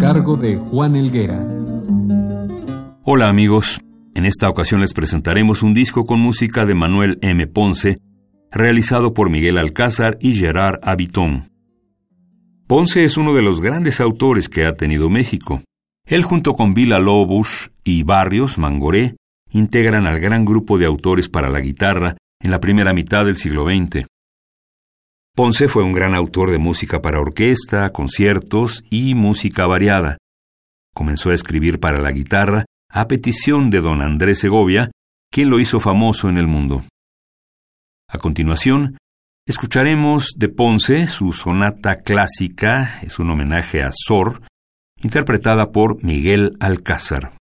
Cargo de Juan Elguera. Hola amigos, en esta ocasión les presentaremos un disco con música de Manuel M. Ponce, realizado por Miguel Alcázar y Gerard Habitón. Ponce es uno de los grandes autores que ha tenido México. Él junto con Vila Lobos y Barrios Mangoré integran al gran grupo de autores para la guitarra en la primera mitad del siglo XX. Ponce fue un gran autor de música para orquesta, conciertos y música variada. Comenzó a escribir para la guitarra a petición de don Andrés Segovia, quien lo hizo famoso en el mundo. A continuación, escucharemos de Ponce su sonata clásica, es un homenaje a Sor, interpretada por Miguel Alcázar.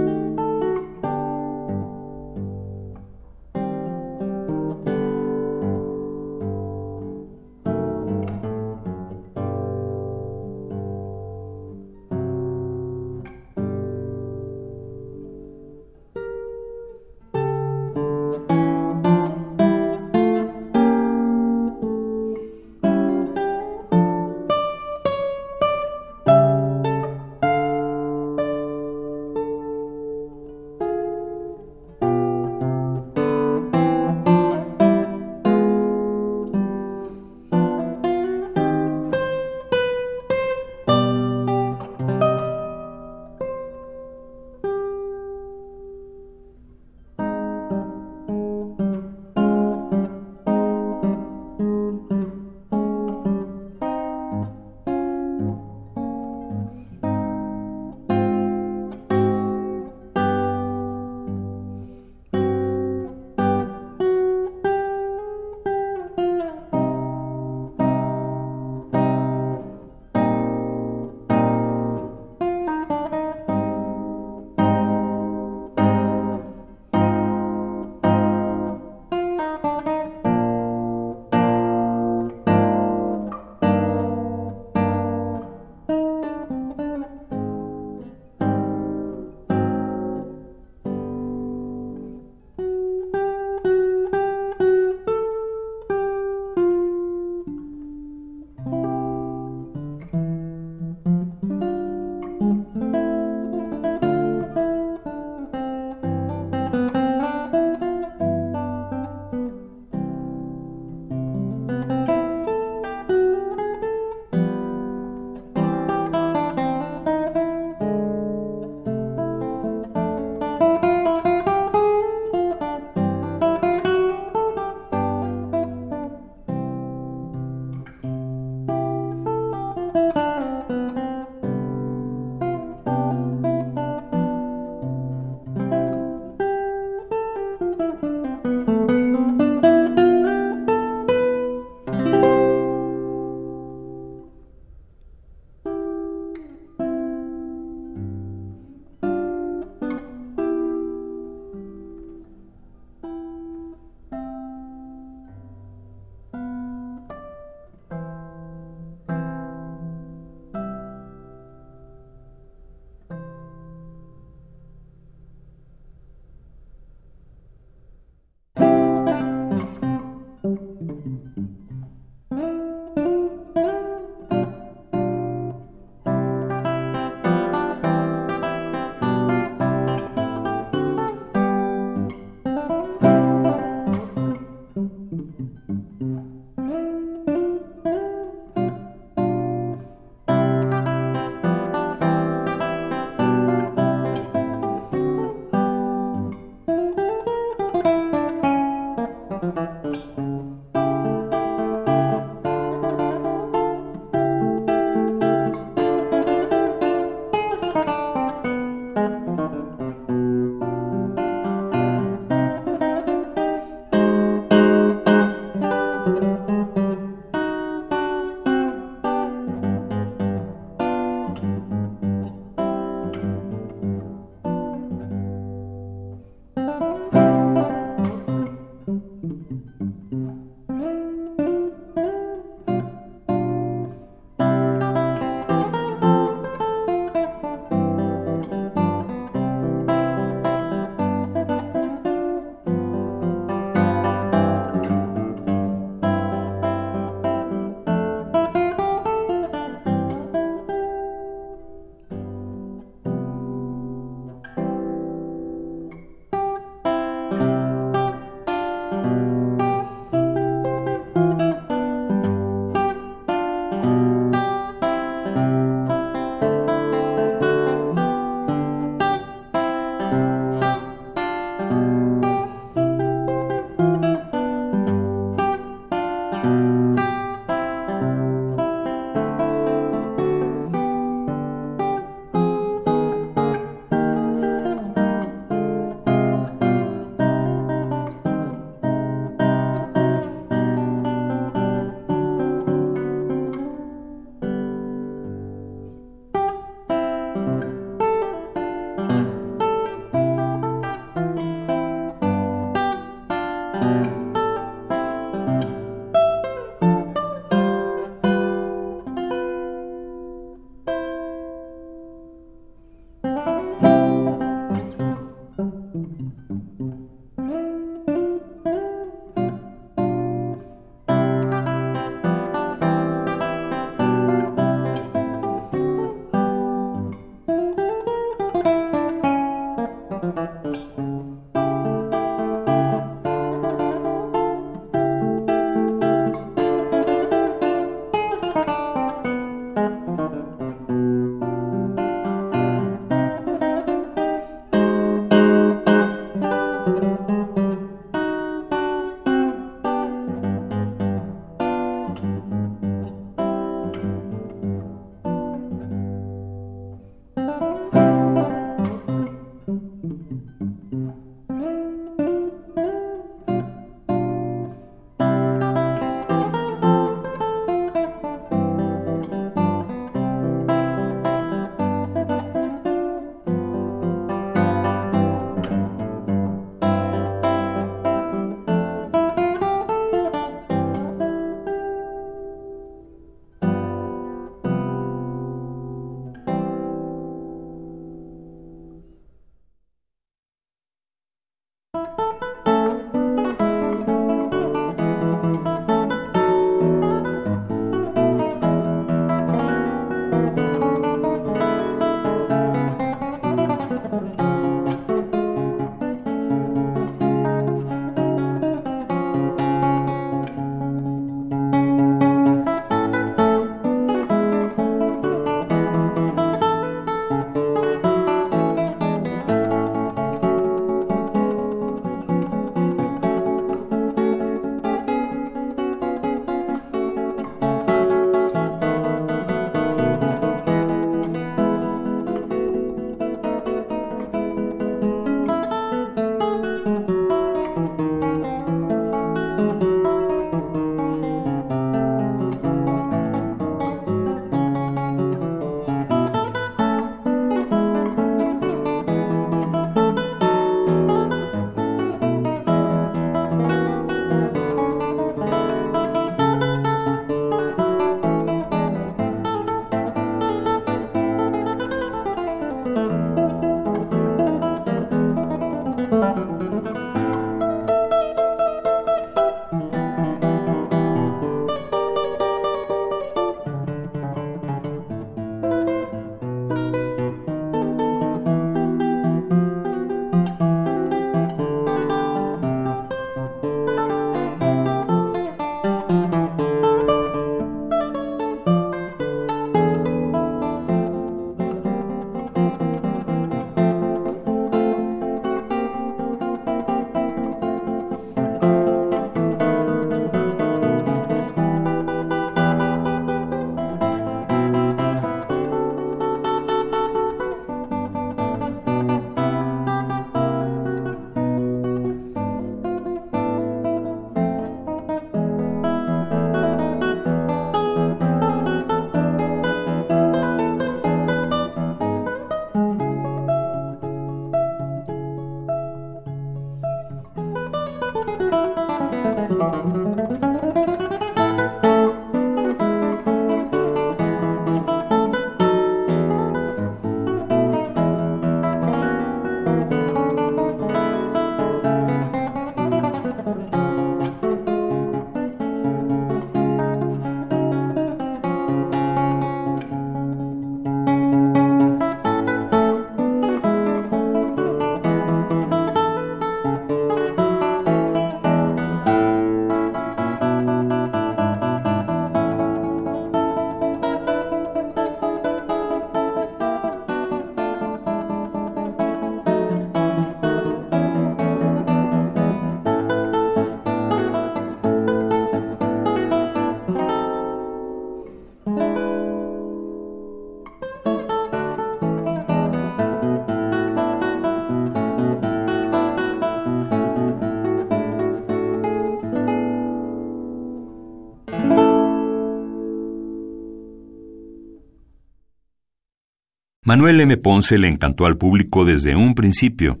Manuel M. Ponce le encantó al público desde un principio.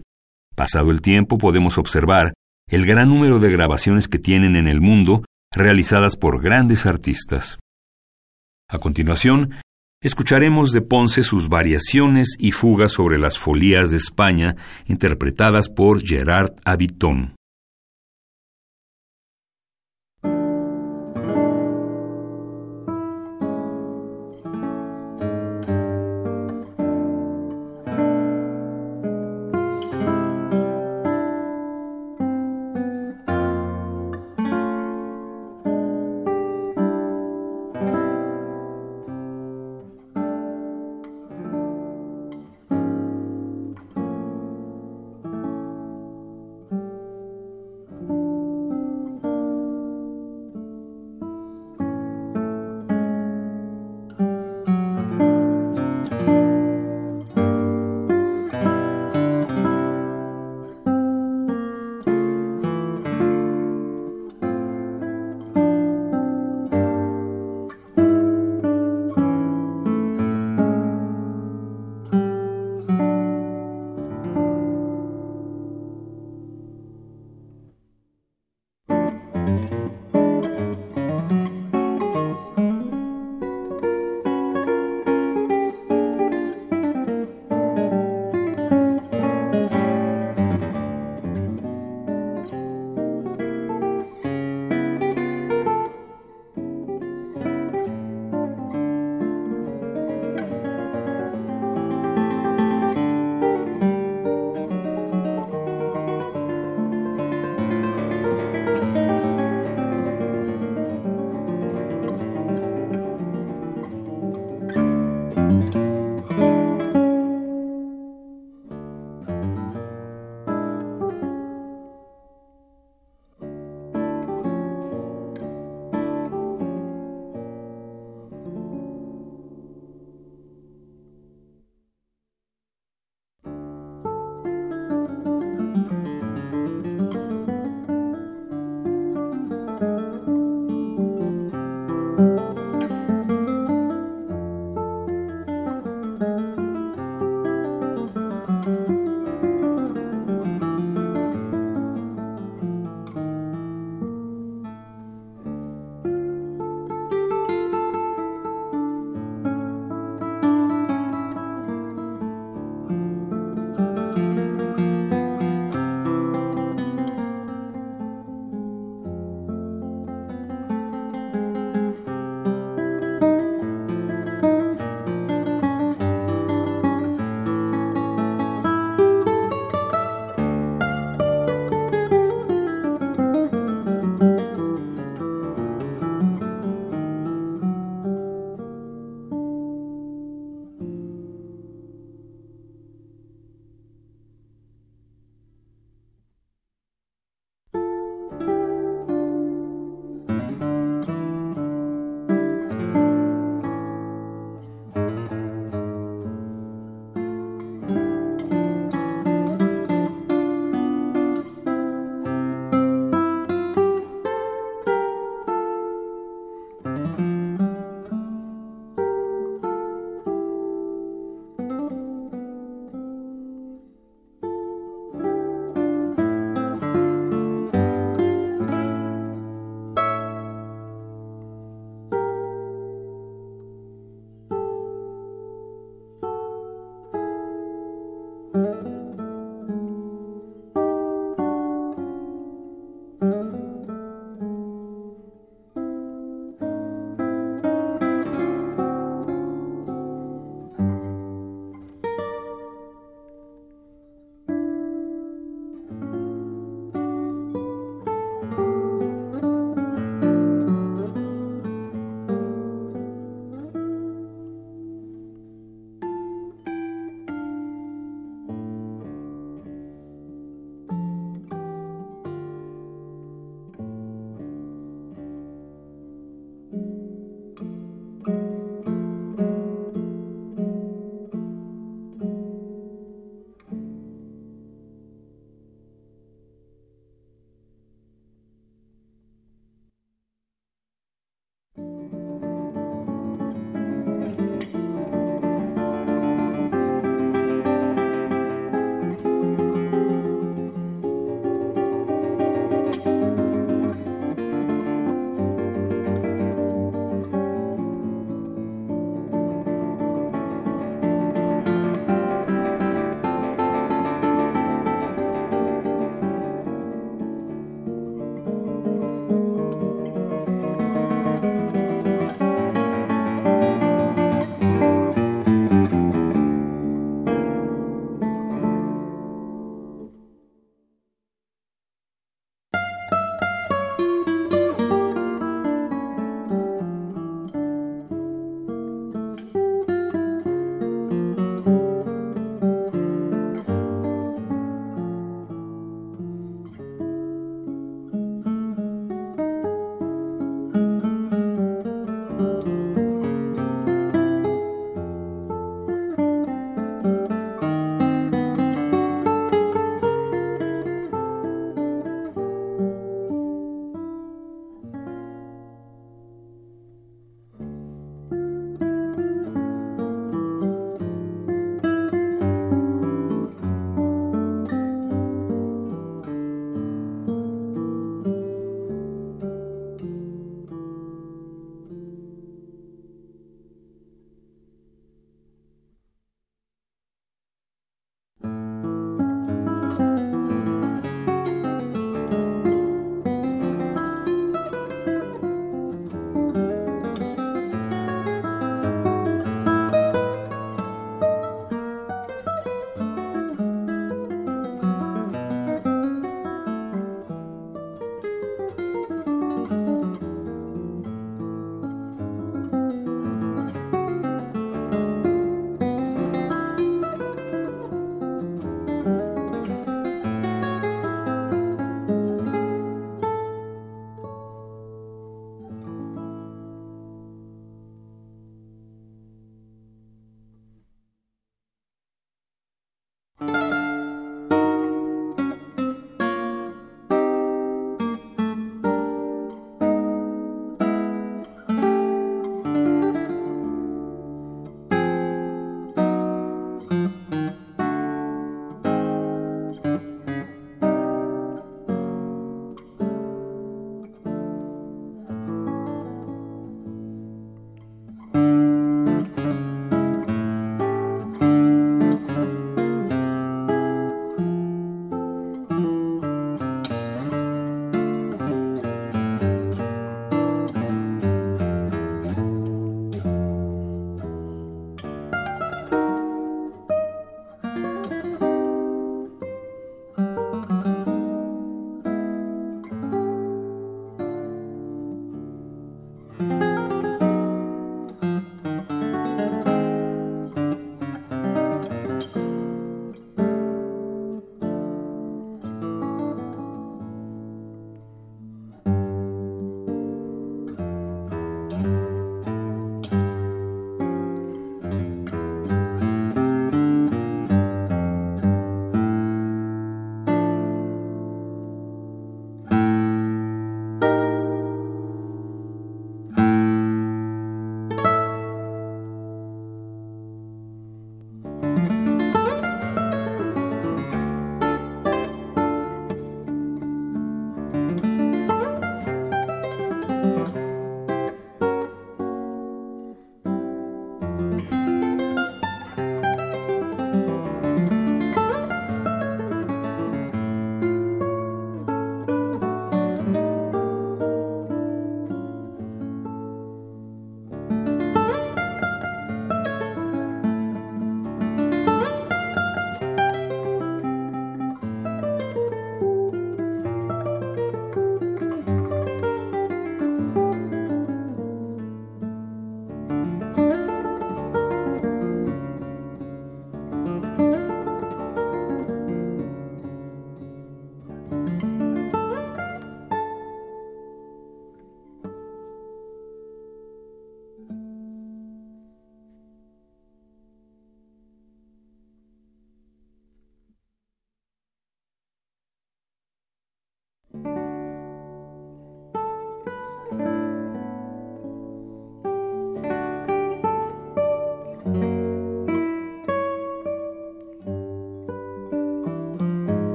Pasado el tiempo podemos observar el gran número de grabaciones que tienen en el mundo realizadas por grandes artistas. A continuación, escucharemos de Ponce sus variaciones y fugas sobre las folías de España interpretadas por Gerard Habiton.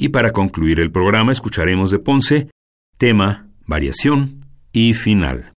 Y para concluir el programa escucharemos de Ponce tema, variación y final.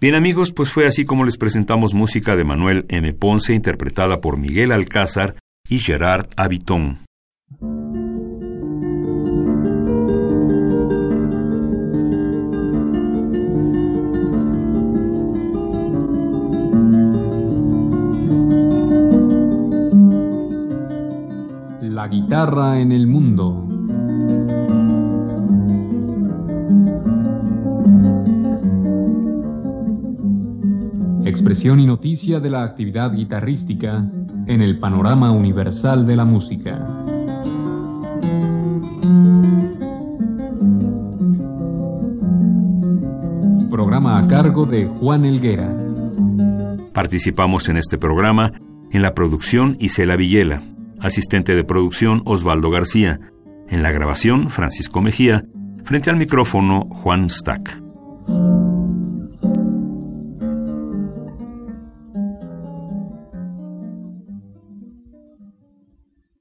Bien amigos, pues fue así como les presentamos música de Manuel M. Ponce interpretada por Miguel Alcázar y Gerard Habitón. De la actividad guitarrística en el panorama universal de la música. Programa a cargo de Juan Elguera. Participamos en este programa en la producción Isela Villela, asistente de producción Osvaldo García, en la grabación Francisco Mejía, frente al micrófono Juan Stack.